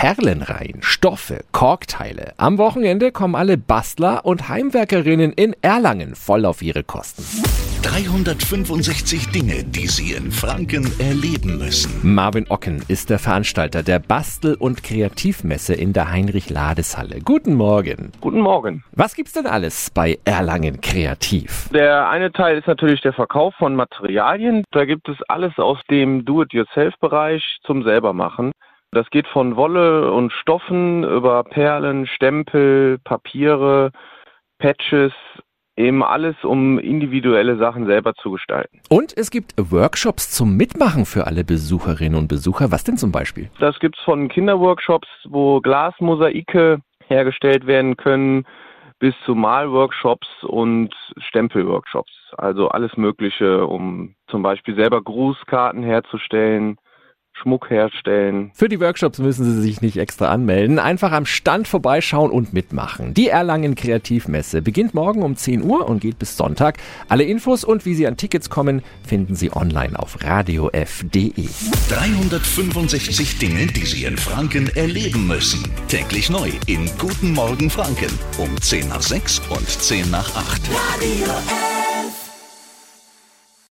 Perlenreihen, Stoffe, Korkteile. Am Wochenende kommen alle Bastler und Heimwerkerinnen in Erlangen voll auf ihre Kosten. 365 Dinge, die Sie in Franken erleben müssen. Marvin Ocken ist der Veranstalter der Bastel- und Kreativmesse in der Heinrich-Lades-Halle. Guten Morgen. Guten Morgen. Was gibt's denn alles bei Erlangen Kreativ? Der eine Teil ist natürlich der Verkauf von Materialien. Da gibt es alles aus dem Do-it-yourself-Bereich zum selbermachen. Das geht von Wolle und Stoffen über Perlen, Stempel, Papiere, Patches, eben alles, um individuelle Sachen selber zu gestalten. Und es gibt Workshops zum Mitmachen für alle Besucherinnen und Besucher. Was denn zum Beispiel? Das gibt's von Kinderworkshops, wo Glasmosaike hergestellt werden können, bis zu Malworkshops und Stempelworkshops. Also alles Mögliche, um zum Beispiel selber Grußkarten herzustellen, Schmuck herstellen. Für die Workshops müssen Sie sich nicht extra anmelden. Einfach am Stand vorbeischauen und mitmachen. Die Erlangen Kreativmesse beginnt morgen um 10 Uhr und geht bis Sonntag. Alle Infos und wie Sie an Tickets kommen, finden Sie online auf radiof.de. 365 Dinge, die Sie in Franken erleben müssen. Täglich neu in Guten Morgen Franken um 10 nach 6 und 10 nach 8. Radio F.